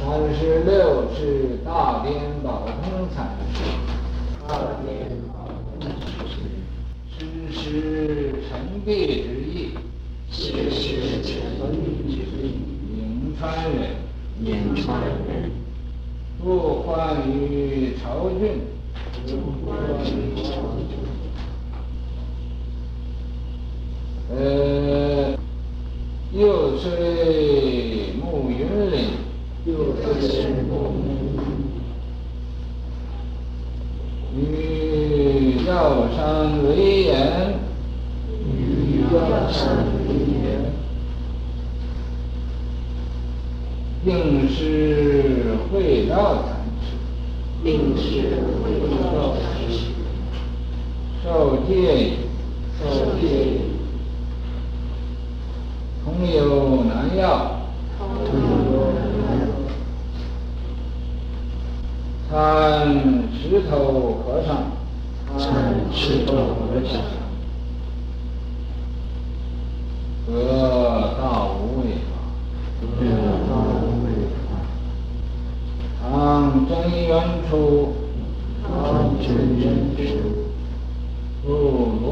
三十六是大颠宝通禅师，大颠宝通禅师，师师陈璧之意，师师陈璧之意，颍川人，颍川人，不患于朝郡，不患于曹郡，呃，又遂暮云林。又是与药山为言，与药山为言，应是会道禅师，应是会道禅师，受戒，受戒，同有南药。参石头和尚，看石头和尚，得大无畏法，得大无畏法。当真元初，当真元初，入罗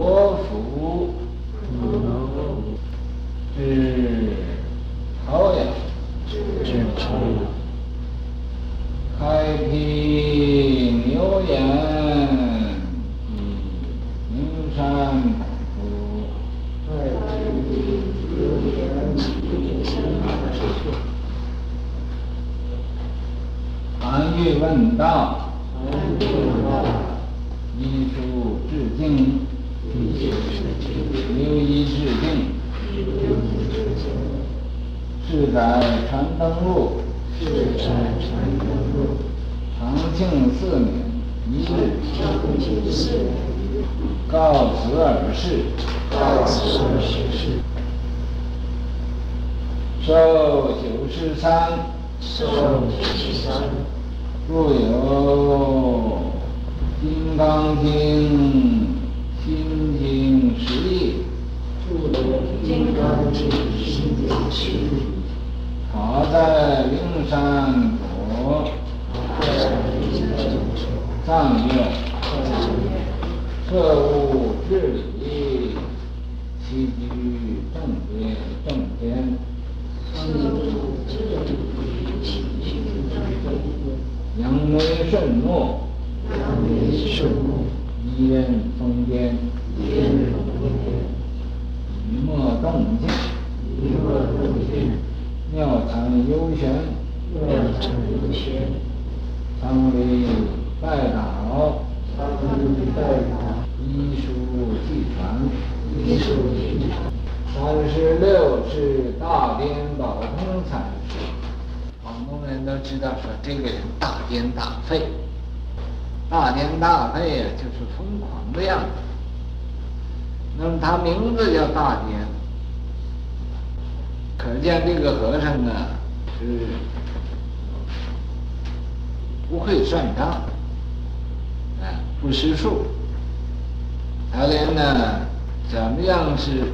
浮，入罗浮，至曹阳，至曹阳。开辟牛眼，以名山反出。开辟牛眼，以名山反出。韩愈问道，韩愈问道，依书致敬，依书致敬，留一致敬，留一致敬。世载传灯录。世载传灯录，长庆四年一日，长庆四年一日，告辞尔事，告辞尔事，受九十三，受九十三，著有《金刚经》、《心经》十义，著有《金刚经》、《心经》十义。法在灵山国，藏阅，彻悟至理，起居正觉正天，扬眉顺目，仪任峰巅，语默动静。妙禅幽玄，妙禅幽玄，常为拜倒，常为拜倒，依书继传，依书继传。三十六是大颠宝通禅师，广东人都知道说这个人大颠大废，大颠大废呀，就是疯狂的样子。那么他名字叫大颠。可见这个和尚啊，是不会算账，啊，不识数。他连呢，怎么样是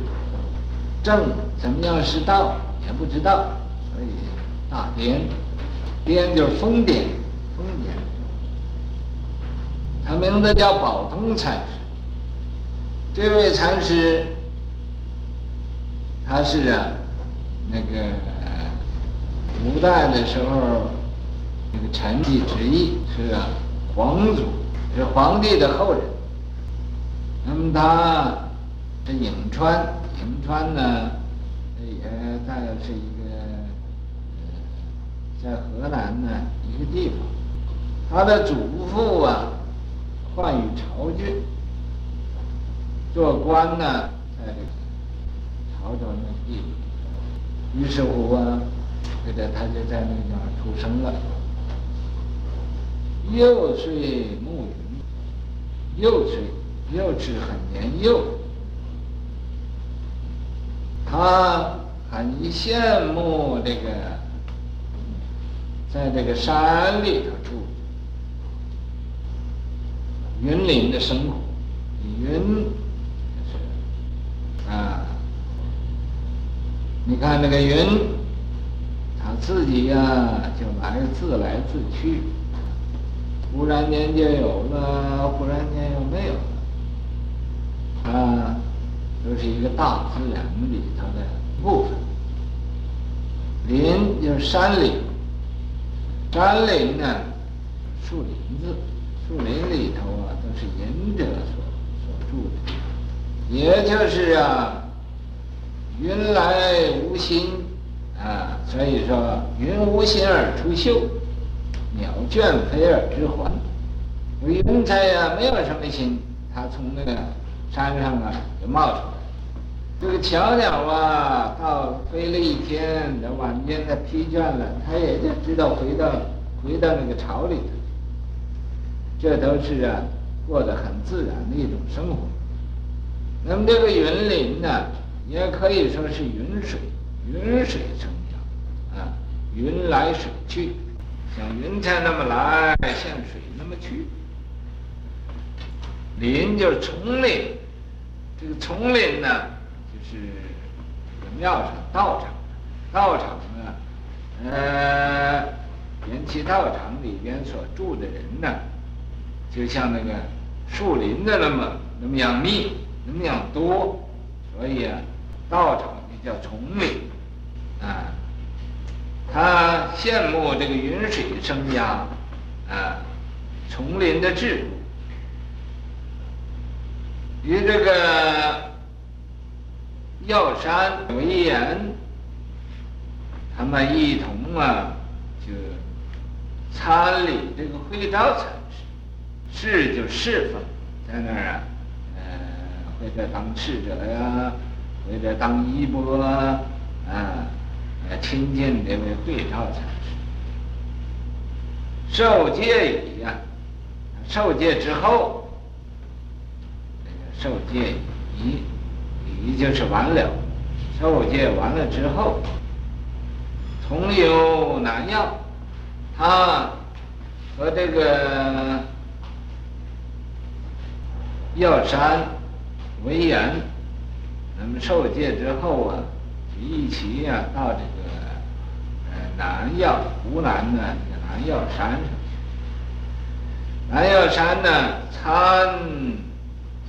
正，怎么样是道，也不知道，所以大颠，颠就是疯癫，疯癫。他名字叫宝通禅师，这位禅师，他是啊。那个古代的时候，这个陈璧之意是，皇族，是皇帝的后人。那么他是颍川，颍川呢，也大概是一个在河南呢一个地方。他的祖父啊，患于朝郡，做官呢，在这个潮州那地方。于是乎啊，这个他就在那个地方出生了。又遂暮云，又遂又是很年幼。他很羡慕这个，在这个山里头住，云林的生活，云。啊你看那个云，他自己呀、就来自来自去，忽然间就有了，忽然间又没有了，啊，都是一个大自然里头的部分。林就是山林，山林呢，树林子，树林里头啊都是隐者所所住的，也就是啊，云来无心。啊，所以说云无心而出岫，鸟倦飞而知还。云彩呀，没有什么心，它从那个山上啊就冒出来。这个小鸟啊，到飞了一天，到晚间它疲倦了，它也就知道回到回到那个巢里头。这都是啊，过得很自然的一种生活。那么这个云林呢，也可以说是云水。云水生鸟，啊，云来水去，像云彩那么来，像水那么去。林就是丛林，这个丛林呢，就是庙上道场，道场呢，呃，缘起道场里边所住的人呢，就像那个树林的那么那么样密，那么样多，所以啊，道场就叫丛林。啊，他羡慕这个云水生养，啊，丛林的质，与这个药山为岩，他们一同啊，就参礼这个会昭禅师，侍就侍奉，在那儿啊，呃，或者当侍者呀，或者当衣钵啊，啊。来亲近这位会昭禅师，受戒已呀，受戒之后，那个受戒已，已就是完了。受戒完了之后，同游南药，他和这个药山为缘，那么受戒之后啊。一起呀、到这个呃南药湖南呢，这个南药山上去。南药山呢，参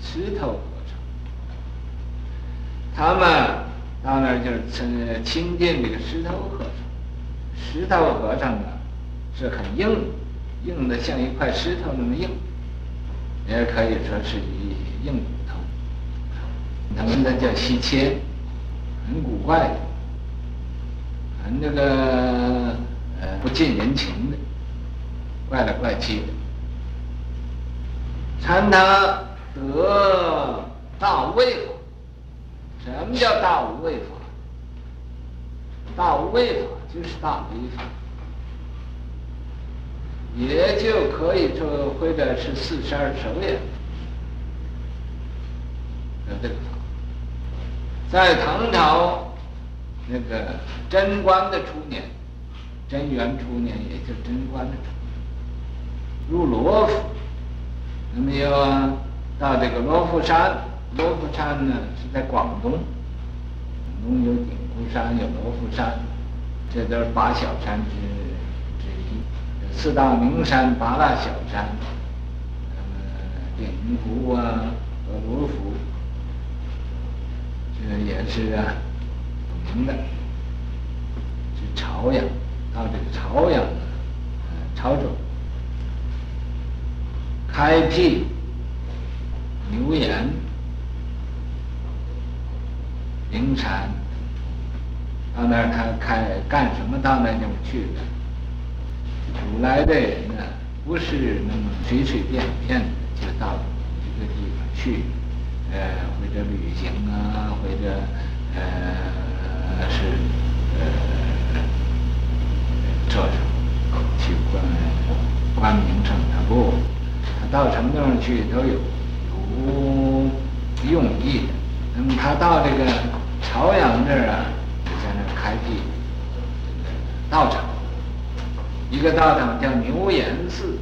石头和尚，他们到那儿就是亲亲近这个石头和尚。石头和尚啊，是很硬，硬的像一块石头那么硬，也可以说是一硬骨头。他们那叫西迁。很古怪的，很这个呃不近人情的，怪来怪气的。禅他得大无畏法，什么叫大无畏法？大无畏法就是大威法，也就可以说或者是四十二首也，这个。在唐朝，那个贞观的初年，贞元初年，也就贞观的初年，入罗浮，那么又到这个罗浮山，罗浮山呢是在广东，广东有鼎湖山，有罗浮山，这都是八小山之之一，四大名山，八大小山，那么顶湖啊和罗浮。这也是啊，有名的，是朝阳，到这个朝阳啊，潮州，开辟牛岩灵山，到那儿他开干什么？到那就去了。古来的人呢，不是那么随随便便的就到一个地方去。呃，或者旅行啊，或者呃是呃做什么去观观名胜他不，他到什么地方去都有有用意的。那么他到这个朝阳这儿啊，就在那开辟道场，一个道场叫牛岩寺，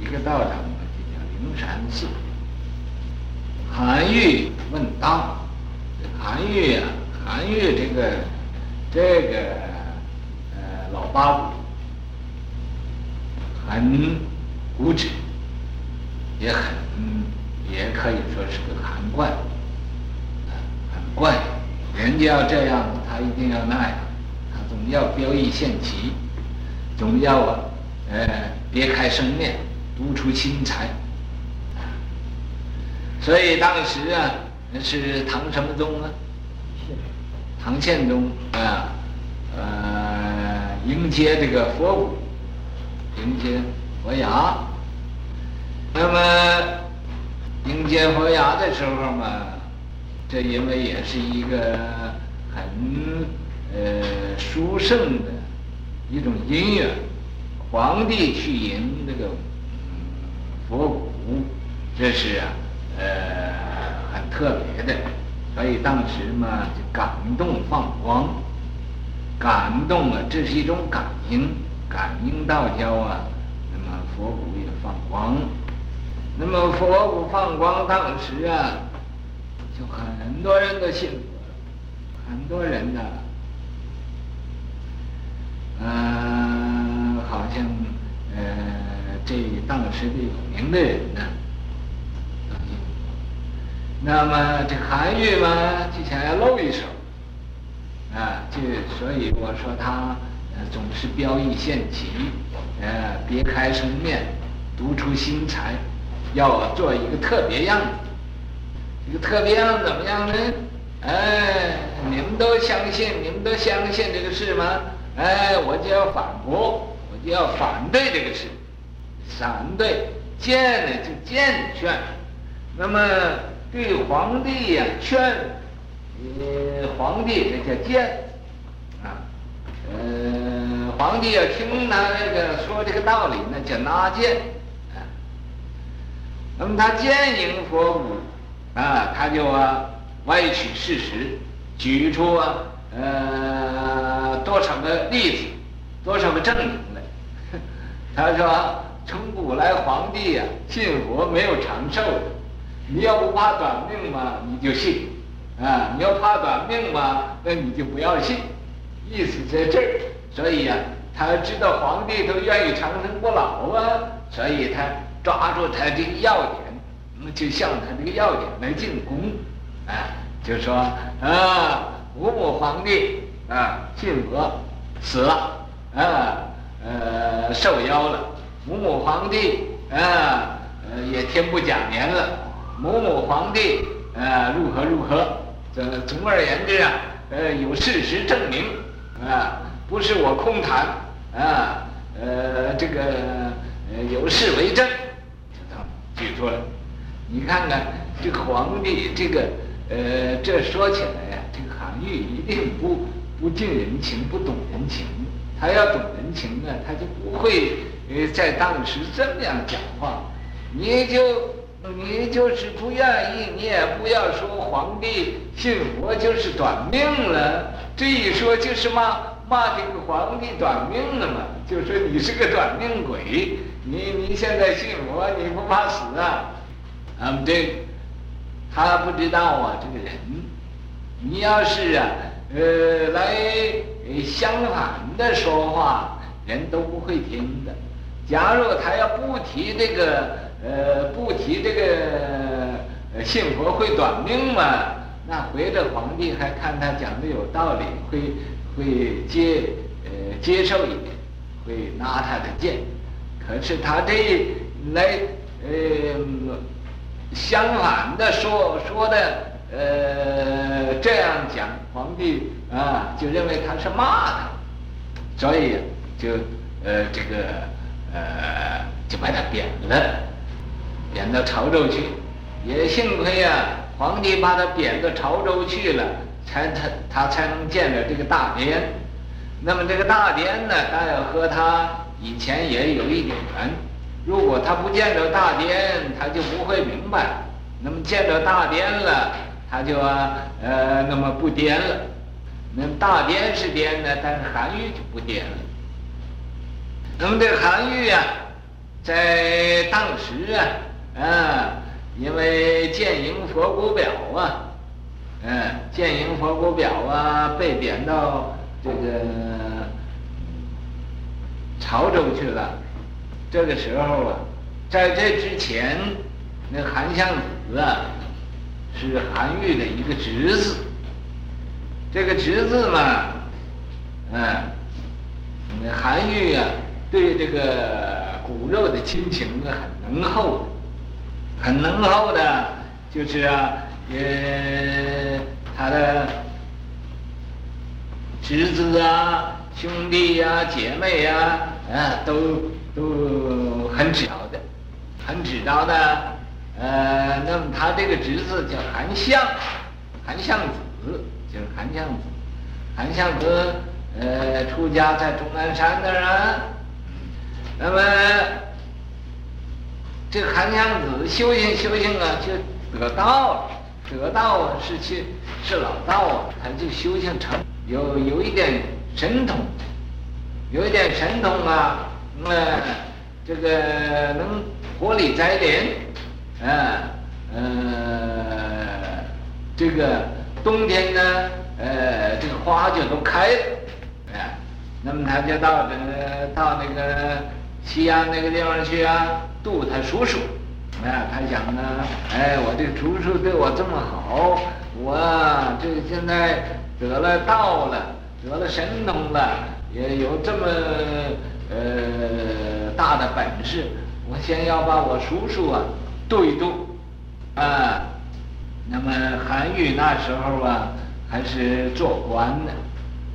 一个道场就叫灵山寺。韩愈问道，韩愈呀，韩愈这个这个呃老八股，很固执，也很也可以说是个很怪，很怪。人家要这样，他一定要那样，他总要标异现奇，总要啊，呃，别开生面，独出心裁。所以当时啊，是唐什么宗啊？唐宪宗啊，呃，迎接这个佛骨，迎接佛牙。那么迎接佛牙的时候嘛。这因为也是一个很呃殊胜的一种因缘，皇帝去迎这个佛骨，这是啊呃很特别的，所以当时嘛就感动放光，感动啊，这是一种感应，感应道交啊，那么佛骨也放光，那么佛骨放光当时啊。就很多人都信佛，很多人呢，嗯、好像呃，这当时的有名的人呢，那么这韩愈嘛，就想要露一手，啊，就所以我说他总是标异献奇，呃，别开生面，独出心裁，要做一个特别样子。这个特别样怎么样呢？哎，你们都相信，你们都相信这个事吗？哎，我就要反驳，我就要反对这个事，反对谏呢就见劝，那么对皇帝呀劝，呃，皇帝这叫谏，啊，呃，皇帝要听他那个说这个道理，那叫纳谏，啊，那么他谏迎佛骨。啊，他就啊歪曲事实，举出啊呃多少个例子，多少个证明来。他说从古来皇帝呀、信佛没有长寿的，你要不怕短命嘛，你就信；啊，你要怕短命嘛，那你就不要信。意思在这儿，所以呀、啊，他知道皇帝都愿意长生不老啊，所以他抓住他这个要点。就向他这个要点来进攻，啊，就说啊，吴母皇帝啊信佛死了，啊，呃受夭了，吴母皇帝啊呃也天不假年了，某某皇帝啊如何如何，这总而言之啊，呃有事实证明，啊不是我空谈，啊呃这个呃有事为证，就这么举出来。你看看这个皇帝，这个呃，这说起来呀，这个韩愈一定不不近人情，不懂人情。他要懂人情呢，他就不会呃在当时这么样讲话。你就你就是不愿意，你也不要说皇帝信佛就是短命了。这一说就是骂骂这个皇帝短命了嘛，就说你是个短命鬼。你你现在信佛，你不怕死啊？嗯，对，他不知道啊，这个人，你要是啊，呃，来相反的说话，人都不会听的。假如他要不提这个，呃，不提这个，信佛会短命嘛，那回来皇帝还看他讲的有道理，会会接，呃，接受一点，会拿他的剑。可是他这来，呃。相反的说说的，呃，这样讲，皇帝啊就认为他是骂他，所以就呃这个呃就把他贬了，贬到潮州去。也幸亏呀、啊，皇帝把他贬到潮州去了，才他他才能见着这个大典。那么这个大典呢，当然和他以前也有一点缘。如果他不见着大典，他就不会明白。那么见着大典了，他就啊呃那么不颠了。那么大典是颠的，但是韩愈就不颠了。那么这个韩愈啊，在当时啊啊，因为谏迎佛骨表啊，嗯，谏迎佛骨表啊，被贬到这个潮州去了。这个时候啊，在这之前，那韩相子啊，是韩愈的一个侄子。这个侄子嘛，嗯，那韩愈啊，对这个骨肉的亲情啊，很浓厚的，很浓厚的，就是啊，呃，他的侄子啊、兄弟呀、啊、姐妹呀、啊，啊，都都很知道的，很知道的。呃，那么他这个侄子叫韩相，韩相子。就是韩相子，韩相子，呃，出家在终南山那儿啊。那么，这韩湘子修行修行啊，就得道了。得道是去是老道啊，他就修行成有有一点神通，有一点神通啊，那呃，这个能活力栽莲，啊，呃，这个。冬天呢，呃，这个花就都开了，哎，那么他就到这个到那个西安那个地方去啊，度他叔叔，哎，他想呢，哎，我这叔叔对我这么好，我这现在得了道了，得了神通了，也有这么呃大的本事，我先要把我叔叔啊度一度，啊。那么韩愈那时候啊，还是做官呢，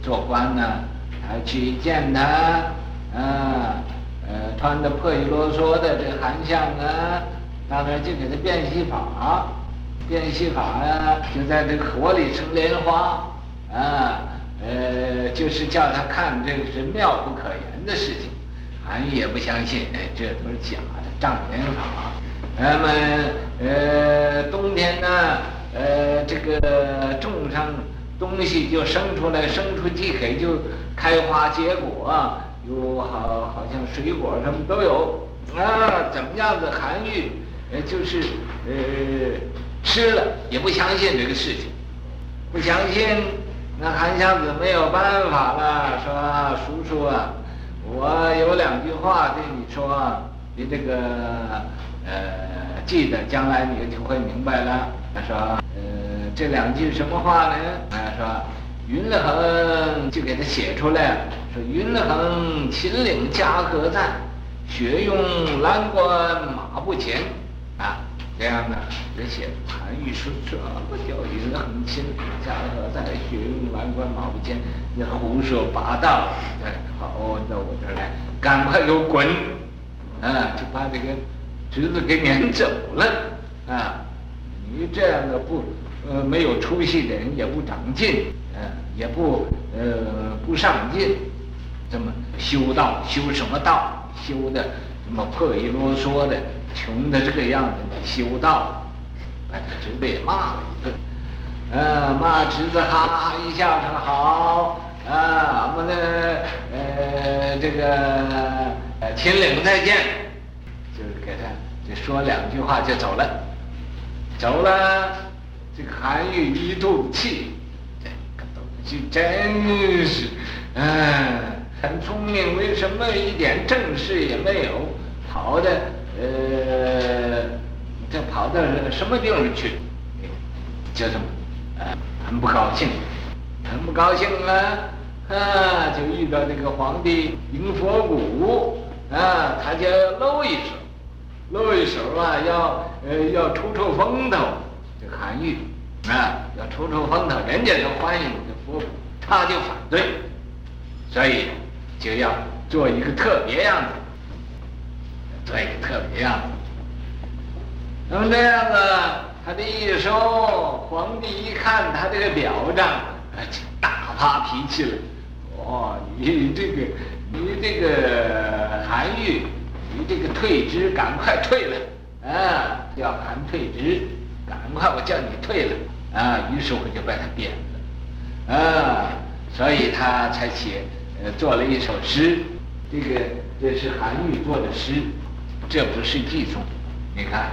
做官呢，还去见他，啊，呃，穿的破衣啰嗦的这韩相啊，那边就给他变戏法，变戏法啊，就在这个火里生莲花，啊，呃，就是叫他看这个是妙不可言的事情，韩也不相信，这都是假的障眼法。那么，呃，冬天呢，呃，这个种上东西就生出来，生出即可就开花结果，好好像水果什么都有啊。怎么样子？韩愈，呃，就是呃，吃了也不相信这个事情，不相信。那韩湘子没有办法了，说叔叔啊，我有两句话对你说，你这个。呃，记得将来你就会明白了。他说，呃，这两句什么话呢？他说，云横就给他写出来，说云横秦岭嘉禾在，雪拥蓝关马不前，啊，这样的人写韩愈说这不叫云横秦岭嘉禾在，雪拥蓝关马不前，你胡说八道。哎，好，到我这儿来，赶快给我滚，啊，就把这个。侄子给撵走了，啊！你这样的不，呃，没有出息的人也不长进，也不，呃，不上进，这么修道修什么道？修的什么破衣啰嗦的，穷的这个样子，你修道，把他侄子骂了一顿，呃，骂侄子哈哈一笑说好，啊，我们的呃这个呃秦岭再见。就是给他就说两句话就走了，走了，这个韩愈一肚子气，这真是，嗯，很聪明，为什么一点正事也没有，跑的呃，这跑到什么地方去？就这么，啊，很不高兴，很不高兴啊，啊，就遇到这个皇帝迎佛骨，啊，他就露一手。露一手啊，要呃要出出风头，这韩愈啊要出出风头，人家就欢迎这佛骨，他就反对，所以就要做一个特别样子，做一个特别样子。那么这样子，他这一收，皇帝一看他这个表彰，就大发脾气了。哦，你这个你这个韩愈。你这个退职，赶快退了，啊，要喊退职，赶快我叫你退了，啊，于是我就把他贬了，啊，所以他才写，呃，做了一首诗，这个这是韩愈做的诗，这不是冀颂，你看，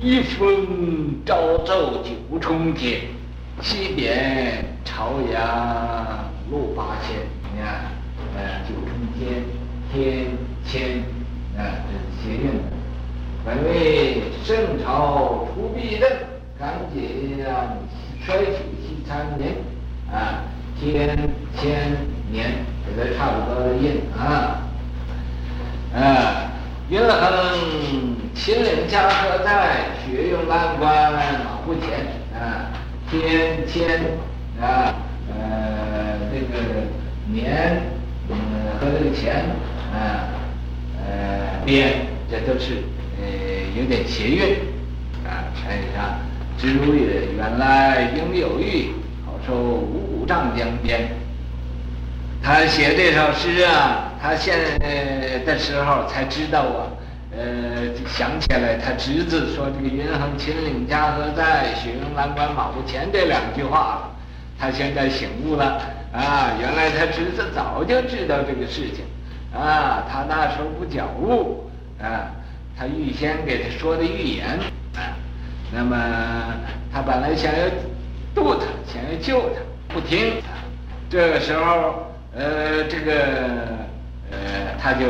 一封朝奏九重天，西贬朝阳路八千，你看，呃，九重天。天千啊，这是谐韵的。本为圣朝除弊政，敢解衰朽西参年啊，天天年，这个差不多的音啊。啊，云横秦岭家何在，雪拥蓝关马不前啊，天天啊。呃，这个年，嗯，和这个钱，啊，呃，边，这都是呃有点谐韵，啊，看一下，知如也，原来应有玉，说五谷丈江边。他写这首诗啊，他现在的时候才知道啊，呃，想起来他侄子说这个“云横秦岭家何在，雪拥蓝关马不前”这两句话了。他现在醒悟了啊！原来他侄子早就知道这个事情啊！他那时候不觉悟啊！他预先给他说的预言啊！那么他本来想要渡他，想要救他，不听。这个时候，呃，这个呃，他就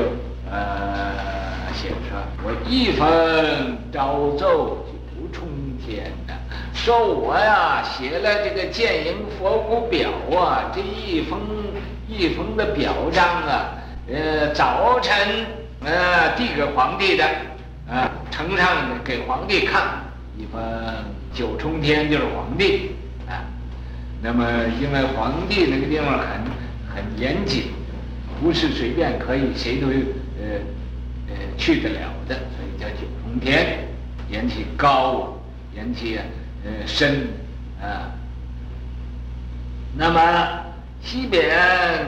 呃写说：“我一封朝奏九重天呐。”说我呀写了这个建营佛骨表啊，这一封一封的表彰啊，呃，早晨呃递给皇帝的，啊，呈上给皇帝看，一封九重天就是皇帝。那么因为皇帝那个地方很很严谨，不是随便可以谁都呃呃去得了的，所以叫九重天，言其高，言其。呃，深啊，那么西边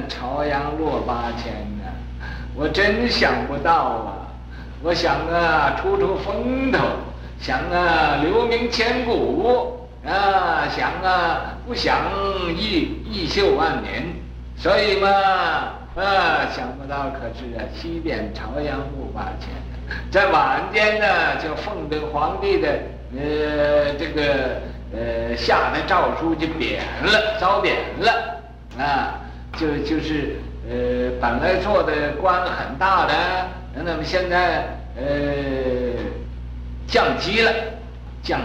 朝阳落八千呢，我真想不到啊！我想啊，出出风头，想啊，留名千古啊，想啊，不想益益寿万年，所以嘛，啊，想不到，可是啊，西边朝阳落八千，在晚间呢，就奉这个皇帝的。呃，这个呃下的诏书就贬了，遭贬了，啊，就就是呃本来做的官很大的，那么现在呃降级了，降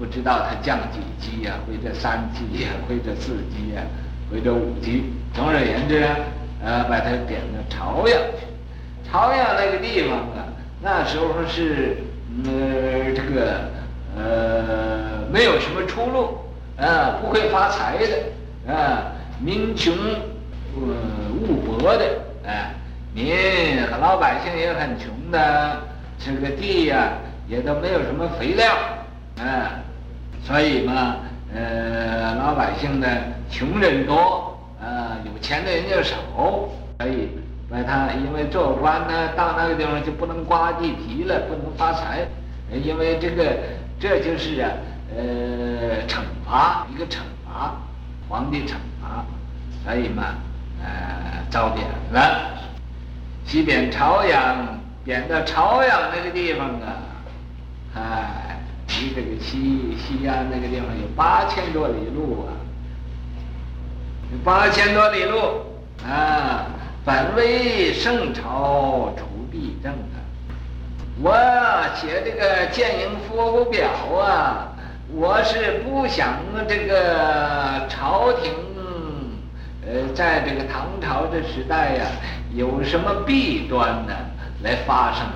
不知道他降几级呀，或者三级呀，或者四级呀，或者五级，总而言之，呃把他贬到朝阳去。朝阳那个地方啊，那时候是呃这个。呃，没有什么出路，啊，不会发财的，啊，民穷，呃，物薄的，啊，民和老百姓也很穷的，这个地呀，啊，也都没有什么肥料，啊，所以嘛，呃，老百姓呢，穷人多，呃，有钱的人就少，所以把他因为做官呢，到那个地方就不能刮地皮了，不能发财，因为这个。这就是啊，呃，惩罚一个惩罚，皇帝惩罚，所以嘛，呃，遭贬了。西边朝阳，贬到朝阳那个地方啊，哎，离这个西西安那个地方有八千多里路啊，有八千多里路啊。本为圣朝除弊政啊。我写这个谏迎佛骨表啊，我是不想这个朝廷，呃，在这个唐朝的时代呀，有什么弊端呢来发生？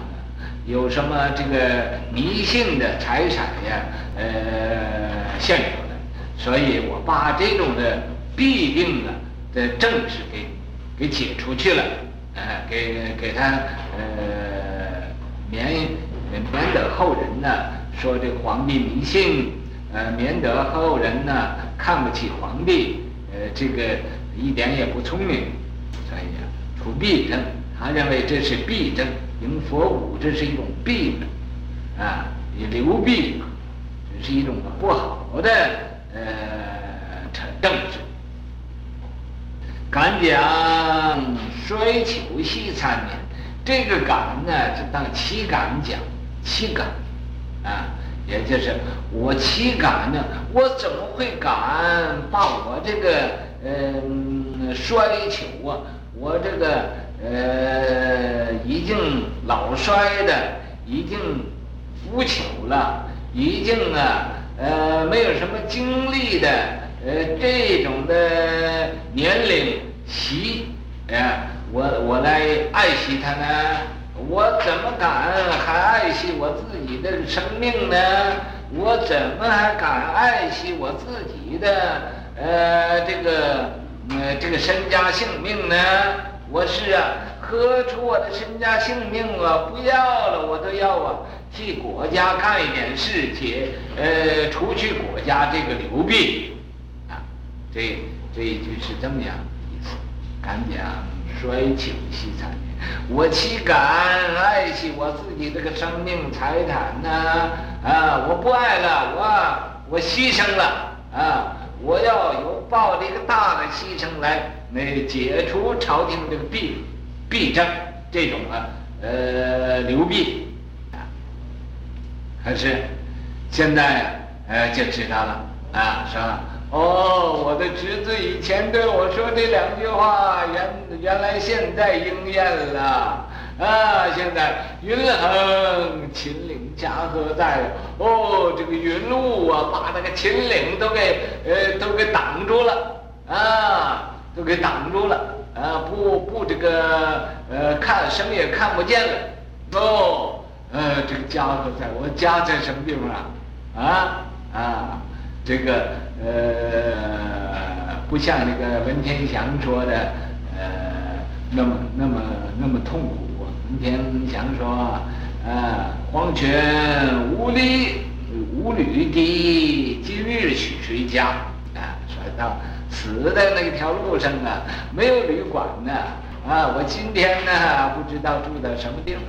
有什么这个迷信的财产呀，呃，现出来，所以我把这种的弊病啊的政治给给解出去了，呃，给给他呃。免免得后人呢说这个皇帝迷信，呃，免得后人呢看不起皇帝，呃，这个一点也不聪明，所以呀，除弊政，他认为这是弊政，迎佛骨这是一种弊政，啊，也流弊，这是一种不好的呃政治。敢讲衰朽兮参年。这个敢呢，就当岂敢讲，岂敢，啊，也就是我岂敢呢？我怎么会敢把我这个嗯、呃、衰朽啊？我这个呃已经老衰的，已经腐朽了，已经啊呃没有什么精力的呃这种的年龄惜，哎，我我来爱惜它呢？我怎么敢还爱惜我自己的生命呢？我怎么还敢爱惜我自己的呃这个呃这个身家性命呢？我是啊，何出我的身家性命啊？不要了，我都要啊，替国家干一点事情，呃，除去国家这个流弊啊。这这一句是这么样的意思，敢讲衰倾惜财。我岂敢爱惜我自己这个生命财产呢？啊，我不爱了，我我牺牲了啊！我要有报这个大的牺牲来，那解除朝廷这个弊弊政这种啊呃流弊。可是现在呃就知道了啊，说？哦，我的侄子以前对我说这两句话，原原来现在应验了啊！现在云横秦岭家何在？哦，这个云雾啊，把那个秦岭都给呃都给挡住了啊，都给挡住了啊！不不，这个呃看什么也看不见了。哦，呃，这个家何在？我家在什么地方啊？啊啊！这个呃，不像那个文天祥说的呃那么那么那么痛苦。文天祥说，啊黄泉无里无履地，今日去谁家？啊，说到死在那条路上啊，没有旅馆呢。啊，我今天呢不知道住在什么地方。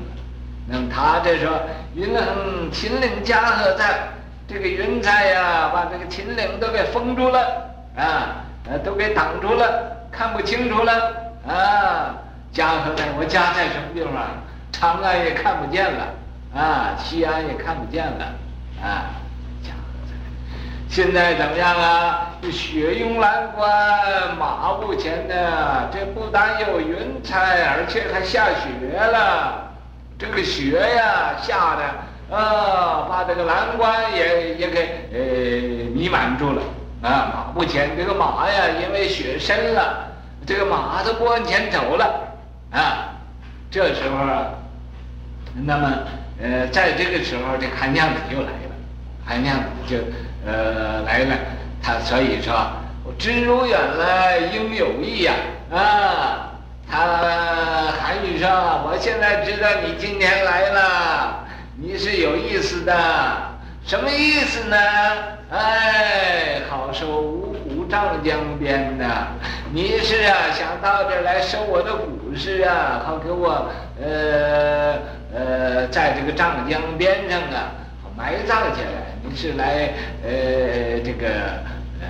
那么他就说，云横秦岭家何在？这个云彩呀，把这个秦岭都给封住了啊，都给挡住了，看不清楚了啊。家何在？我家在什么地方？长安也看不见了啊，西安也看不见了啊。现在怎么样啊？雪拥蓝关，马不前的。这不但有云彩，而且还下雪了。这个雪呀，下的。啊，把这个蓝关也也给呃弥漫住了啊！马不前，这个马呀，因为雪深了，这个马都不往前走了啊。这时候啊，那么呃，在这个时候，这韩娘子就来了，韩娘子就呃来了，他所以说，我知如远来应有意呀啊！他韩愈说，我现在知道你今天来了。你是有意思的，什么意思呢？哎，好收五谷丈江边呐！你是啊，想到这儿来收我的谷实啊，好给我呃呃，在这个账江边上啊，埋葬起来。你是来呃这个呃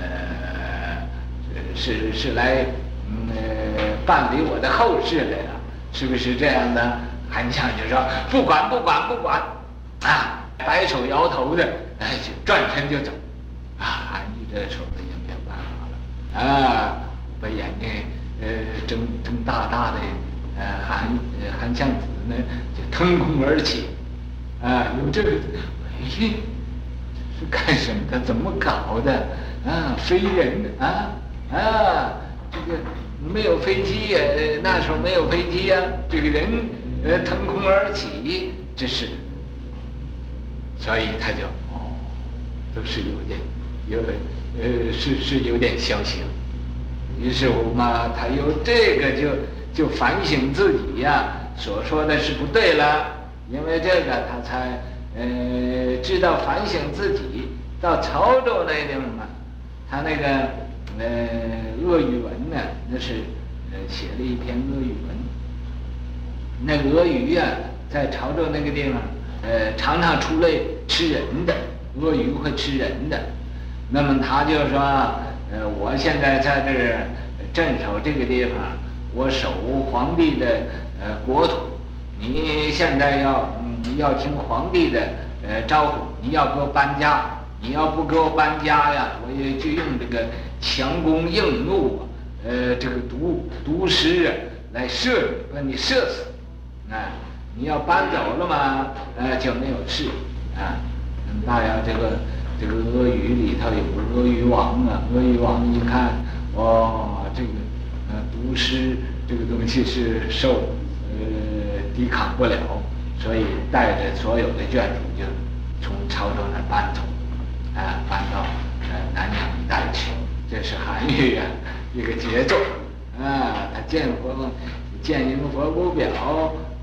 是是来嗯、呃、办理我的后事来了，是不是这样的？韩相就说不管不管不管。啊，摆手摇头的，哎，就转身就走。啊，你这时候已经没有办法了。啊，把眼睛呃睁睁大大的，呃韩韩相子呢就腾空而起。啊，有这个，哎，是干什么的？怎么搞的？啊，飞人啊啊，这个没有飞机呀，那时候没有飞机呀，这个人呃腾空而起，这是。所以他就哦，都是有点，有点呃是是有点消息了。于是乎嘛，他有这个就就反省自己呀，所说的是不对了。因为这个他才呃知道反省自己。到潮州那地方嘛，他那个呃阿育文呢，那是呃写了一篇阿育文。那鳄鱼呀，在潮州那个地方。呃，常常出来吃人的，鳄鱼会吃人的。那么他就说，呃，我现在在这镇守这个地方，我守皇帝的呃国土。你现在要，你要听皇帝的呃招呼，你要给我搬家。你要不给我搬家呀，我也就用这个强弓硬弩，呃，这个毒毒师来射你，把你射死。啊，你要搬走了嘛，呃，就没有事。啊，大家这个这个鳄鱼里头有个阿育王啊，鳄鱼王一看，哇，这个呃毒师这个东西是受呃抵抗不了，所以带着所有的眷属就从潮州那搬走，啊，搬到呃南阳一带去。这是韩愈啊一个杰作啊，他见佛见一个佛骨表，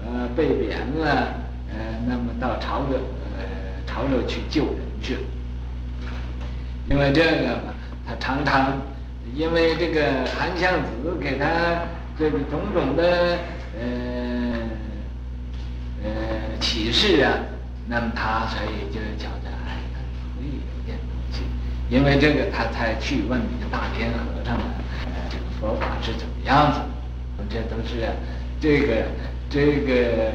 呃，被贬了，呃，那么到潮州。潮州去救人去了，因为这个嘛，他常常因为这个韩湘子给他这个种种的呃呃启示啊，那么他所以就觉得哎，可以有点东西，因为这个他才去问这个大天和尚啊，呃，这个佛法是怎么样子，这都是这个这个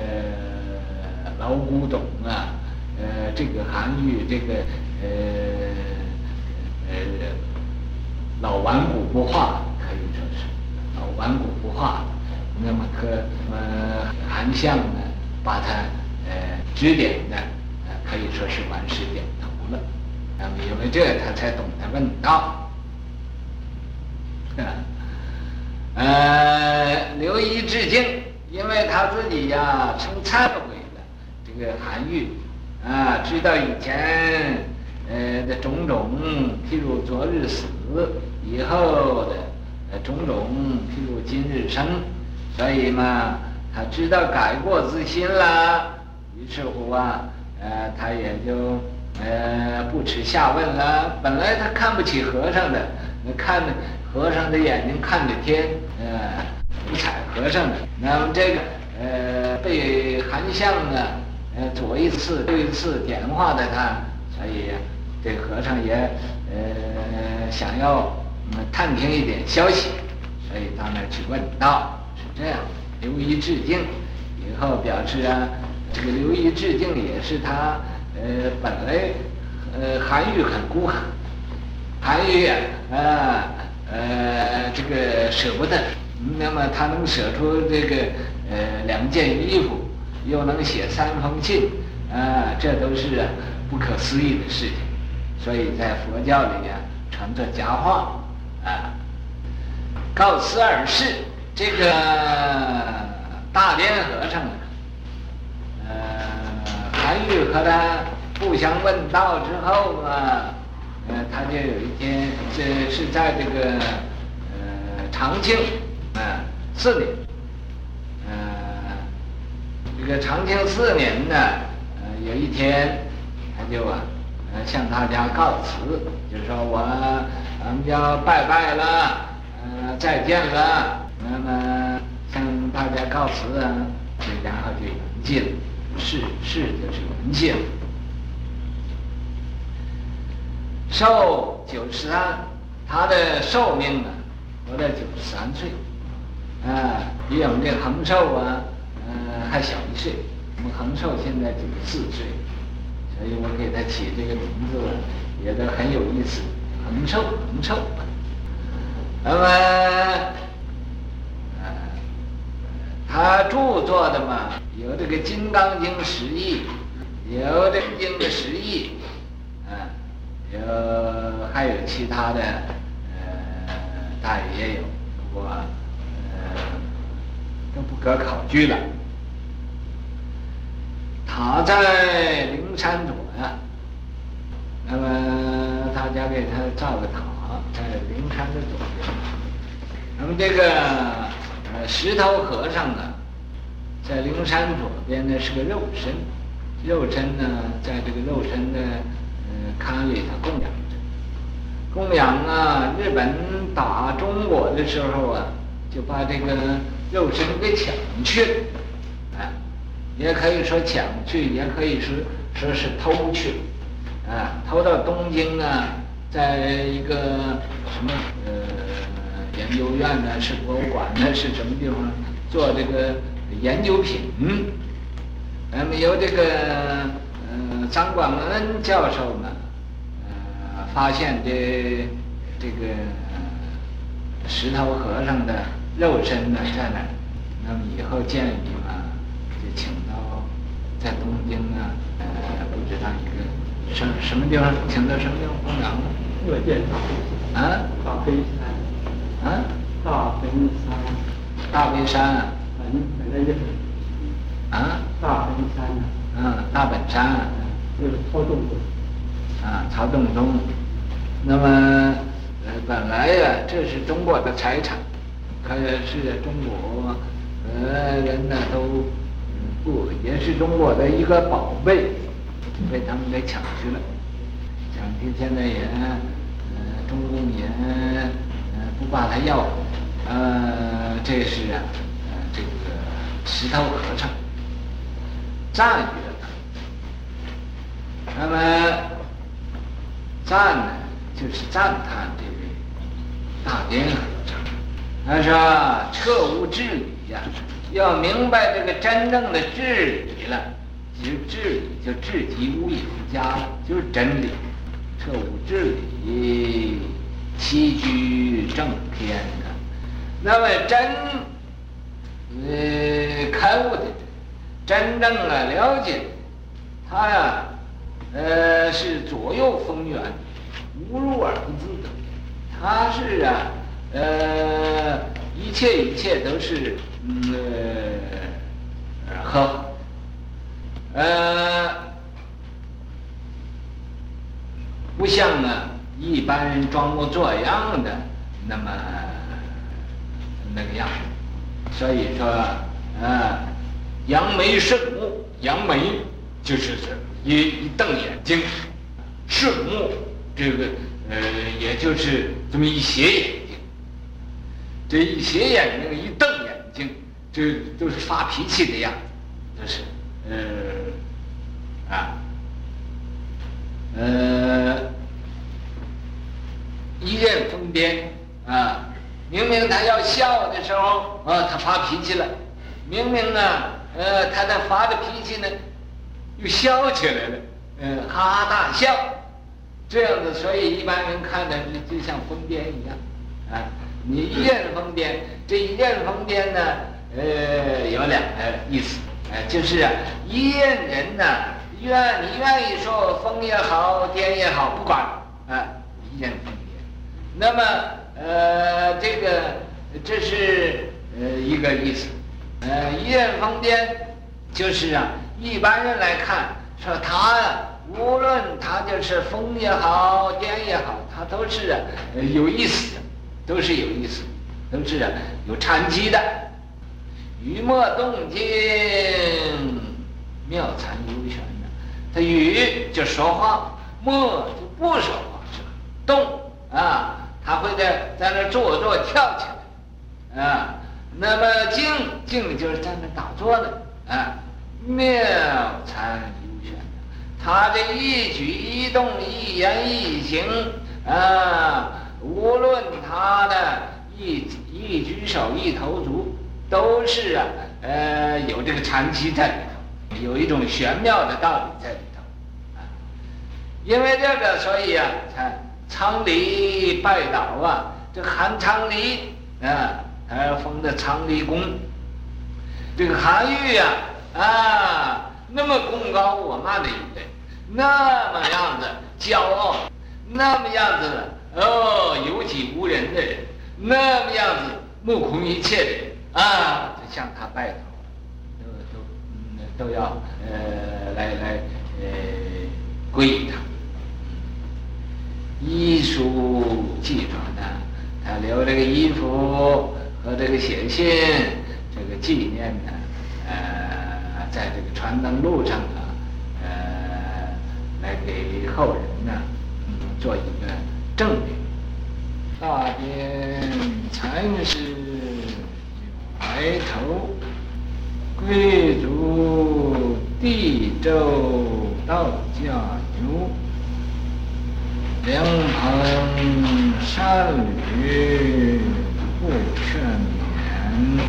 老古董啊。呃，这个韩愈，这个呃呃老顽固不化，可以说是老顽固不化。那么可呃韩相呢，把他呃指点的，呃可以说是完事点头了。那么因为这，他才懂得问道。呃，刘一致敬，因为他自己呀，成忏悔了。这个韩愈。啊，知道以前，呃的种种，譬如昨日死，以后的，种种，譬如今日生，所以嘛，他知道改过自新了，于是乎啊，呃，他也就，呃，不耻下问了。本来他看不起和尚的，看和尚的眼睛看着天，呃，不睬和尚的。那么这个，呃，被韩相呢。呃，左一次右一次点化的他，所以这和尚也呃想要嗯探听一点消息，所以到那儿去问道，是这样。刘一致敬，以后表示啊，这个刘一致敬也是他呃本来呃韩愈很孤寒，韩愈啊啊呃这个舍不得，那么他能舍出这个呃两件衣服。又能写三封信，啊，这都是不可思议的事情，所以在佛教里呀传作佳话，啊，告辞而逝。这个大天和尚，呃，韩愈和他互相问道之后啊，呃，他就有一天，这是在这个呃长庆啊四年。呃这个长庆四年呢，呃，有一天，他就啊，向大家告辞，就说我我们要拜拜了，呃，再见了。那么向大家告辞啊，然后就圆寂了，是是就是圆寂了。寿九十三，他的寿命啊，活到九十三岁，啊，比我们这恒寿啊。呃，还小一岁，我们恒寿现在九十四岁，所以我给他起这个名字也都很有意思，恒寿，恒寿。那么，呃，他著作的嘛，有这个《金刚经》十义，有这个《经》的十义，啊，有还有其他的，呃，大约也有，不过，呃，都不可考据了。他在灵山左呀，那么大家给他造个塔，在灵山的左边。那么这个呃石头和尚呢，在灵山左边呢是个肉身，肉身呢在这个肉身的呃龛里头供养着，供养啊，日本打中国的时候啊，就把这个肉身给抢去了。也可以说抢去，也可以说说是偷去，啊，偷到东京啊，在一个什么呃研究院呢，是博物馆呢，是什么地方做这个研究品？嗯，那么由这个呃张广恩教授呢，呃发现的这个石头和尚的肉身呢在那，那么以后建议嘛，就请在东京啊，呃，不知道一个什什么地方，请到什么地方供养呢？乐见啊？大悲山。啊？大悲山。大悲山啊？本本来就是。啊？大悲山啊。嗯，大本山。就是曹洞宗。啊，曹洞宗。那么，呃，本来呀，这是中国的财产，可是中国，呃，人呢都不，也是中国的一个宝贝，被他们给抢去了。抢去现在也，呃，中共也，呃，不把它要，呃，这是啊，呃，这个石头和尚赞于了他。那么，赞呢？就是赞叹这位大典和尚，他说：“彻悟智理呀，要明白这个真正的治理了，其实智理就智即无以复加了，就是真理。彻悟智理，栖居正天的。那么真，呃，开悟的，真正的了解，他呀，呃，是左右逢源。”无入而不自得，他是啊，呃，一切一切都是，呃，喝，呃，不像啊一般人装模作样的那么那个样子，所以说，啊，扬眉顺目，扬眉就是一一瞪眼睛，顺目。这个呃，也就是这么一斜眼睛，这一斜眼睛，一瞪眼。睛，这都是发脾气的样子，就是呃啊呃一阵疯癫啊！明明他要笑的时候啊，他发脾气了；明明呢，呃，他在发着脾气呢，又笑起来了，嗯、哈哈大笑。这样子，所以一般人看的就像疯癫一样，啊，你一阵疯癫，这一阵疯癫呢，呃，有两个意思，呃，就是啊，一阵人呢，愿你愿意说疯也好，癫也好，不管，啊，一阵疯癫。那么，呃，这个这是呃一个意思，呃，一阵疯癫，就是啊，一般人来看说他。无论他就是疯也好，癫也好，他都是啊有意思的，都是有意思，都是啊有禅机的。语默动静，妙禅幽玄的。他语就说话，默就不说话，是吧？动啊，他会在在那坐坐跳起来啊。那么静静就是在那打坐的啊，妙禅。他这一举一动、一言一行啊，无论他的一一举手、一投足，都是啊，呃，有这个禅机在里头，有一种玄妙的道理在里头啊。因为这个，所以啊，才昌黎拜倒啊，这韩昌黎啊，他封的昌黎公，这个韩愈啊，啊，那么功高我慢的一个人。那么样子骄傲，那么样子的哦，有己无人的人，那么样子目空一切的人啊，就向他拜头，都都都要呃来来呃皈依他。遗书记着呢，他留这个衣服和这个写信，这个纪念呢，呃，在这个传灯路上啊。来给后人呢，嗯，做一个证明。大典禅师抬头，贵族地州道家牛，良朋善侣不劝勉，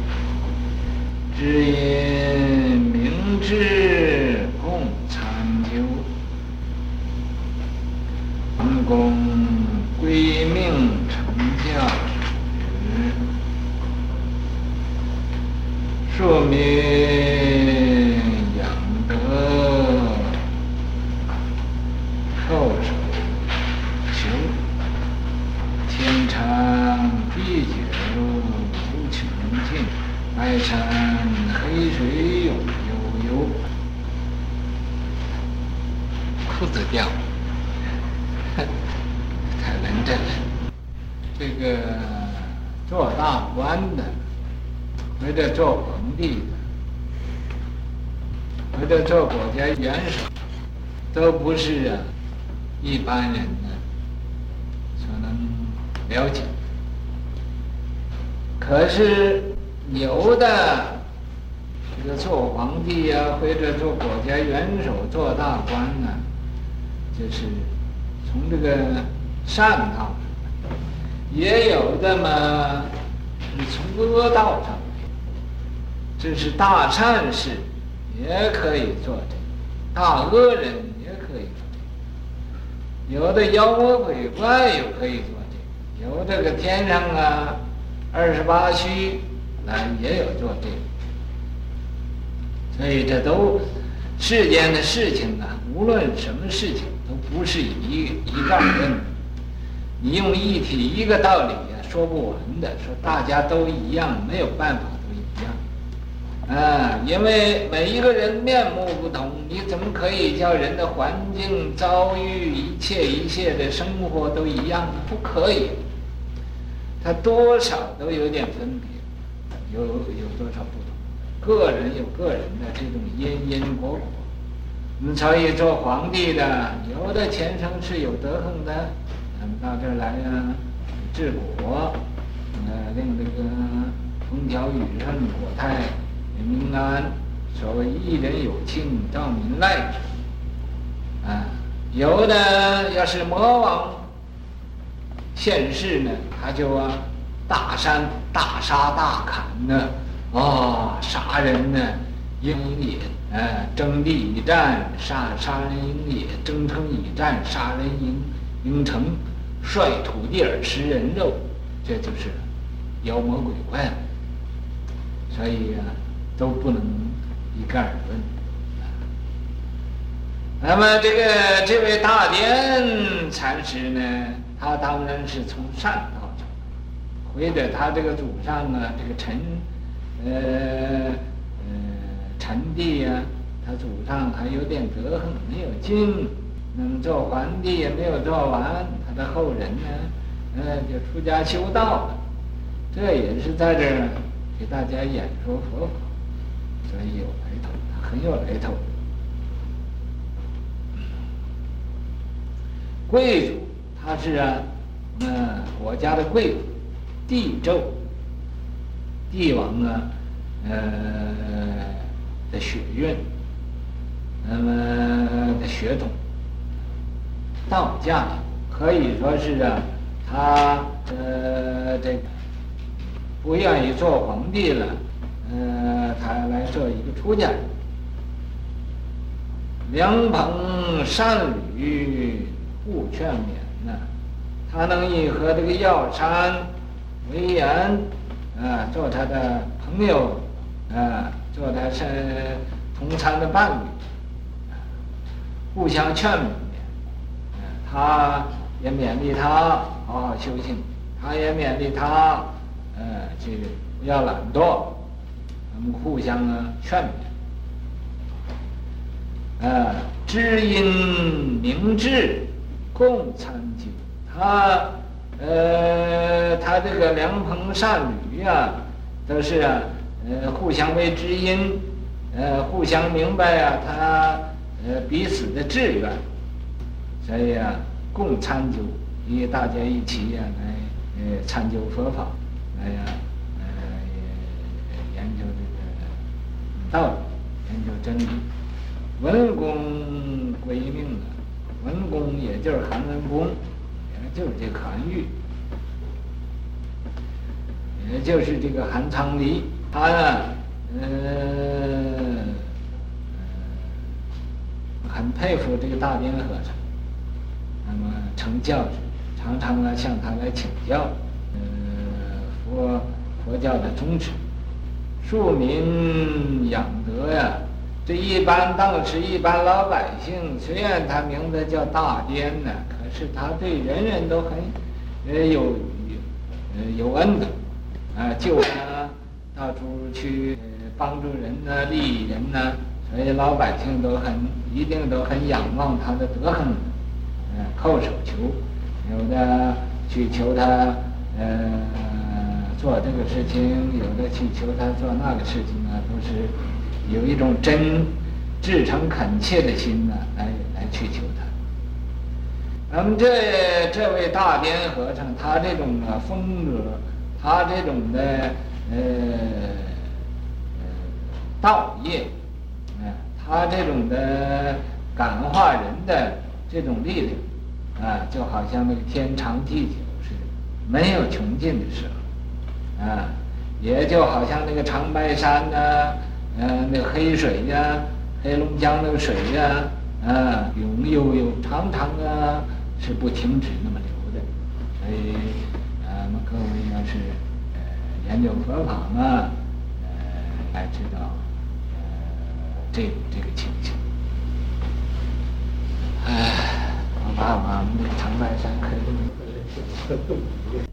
只因明知共参究。成功归命成教时，养德叩首求天长地久无穷尽，白山黑水永悠悠。裤子掉，太能真了。这个做大官的，没得做地的，或者做国家元首，都不是啊一般人呢所能了解。可是牛的这个做皇帝呀、啊，或者做国家元首、做大官呢、就是从这个善道，也有的嘛是从恶道上。这是大善事也可以做这个，大恶人也可以做这个。有的妖魔鬼怪也可以做这个，有这个天上啊二十八虚那也有做这个。所以这都世间的事情啊，无论什么事情。都不是一一概论，你用一体一个道理呀说不完的，说大家都一样，没有办法都一样，啊，因为每一个人面目不同，你怎么可以叫人的环境遭遇一切一切的生活都一样？不可以，他多少都有点分别，有有多少不同，个人有个人的这种因因果果。你所以做皇帝的，有的前生是有德行的，那么到这儿来呀，治国，呃，令这个风调雨顺、国泰民安，所谓一人有庆，兆民赖之。啊，有的要是魔王现世呢，他就啊，大山大杀大砍呢，啊、杀人呢，应也。呃，征地以战，杀杀人营也；征城以战，杀人营营城，率土地而食人肉，这就是妖魔鬼怪。所以啊，都不能一概而论。那么这个这位大典禅师呢，他当然是从善道上，或者他这个祖上啊，这个陈，呃。陈帝呀，他祖上还有点德行，没有尽，那么做皇帝也没有做完，他的后人呢，呃，就出家修道了，这也是在这儿给大家演说佛法，所以有来头，他很有来头。贵族他是啊，嗯、国家的贵族，帝胄，帝王啊，呃。的血运，那么的血统，道家可以说是啊，他呃这个不愿意做皇帝了，呃，他来做一个出家人。良朋善侣互劝勉呢，他能以和这个药山为缘，啊，做他的朋友，啊。做他是同参的伴侣，互相劝勉，他也勉励他好好修行，他也勉励他，呃，这个不要懒惰，我们互相啊劝勉，啊，知音明智共参究，他呃，他这个良朋善侣、啊，都是啊。呃，互相为知音，呃，互相明白啊，他呃彼此的志愿，所以啊，共参究，因为大家一起呀、啊、来呃参究佛法，来呀呃也研究这个道理，研究真理。文公归命了，文公也就是韩文公，也就是这个韩愈，也就是这个韩昌黎。他呢，嗯，很佩服这个大典和尚，那么成教之，常常呢向他来请教，呃，佛佛教的宗旨，庶民养德呀。这一般当时、一般老百姓，虽然他名字叫大颠呢，可是他对人人都很，呃有有呃有恩的，啊救他到处去帮助人呢，利益人呢，所以老百姓都很一定都很仰望他的德行，呃叩首求，有的去求他呃做这个事情，有的去求他做那个事情啊，都是。有一种真至诚恳切的心呢，来来去求他。那么这这位大颠和尚，他这种啊风格，他这种的呃呃道业，啊，他这种的感化人的这种力量，啊，就好像那个天长地久似的，没有穷尽的时候，啊，也就好像那个长白山呐。嗯，那个黑水呀，黑龙江那个水呀，啊，永悠悠长长啊，是不停止那么流的。所以，啊，我们各位要是呃研究佛法嘛，呃，才知道呃这这个情形。哎，我把我们的长白山黑龙江